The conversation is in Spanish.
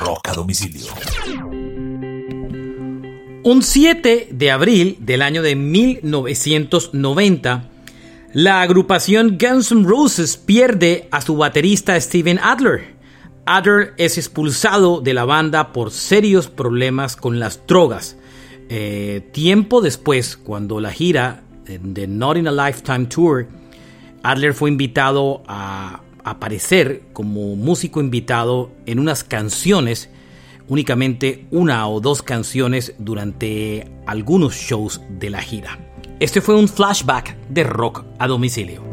Rock a Domicilio. Un 7 de abril del año de 1990, la agrupación Guns N' Roses pierde a su baterista Steven Adler. Adler es expulsado de la banda por serios problemas con las drogas. Eh, tiempo después, cuando la gira de Not in a Lifetime Tour, Adler fue invitado a aparecer como músico invitado en unas canciones, únicamente una o dos canciones durante algunos shows de la gira. Este fue un flashback de rock a domicilio.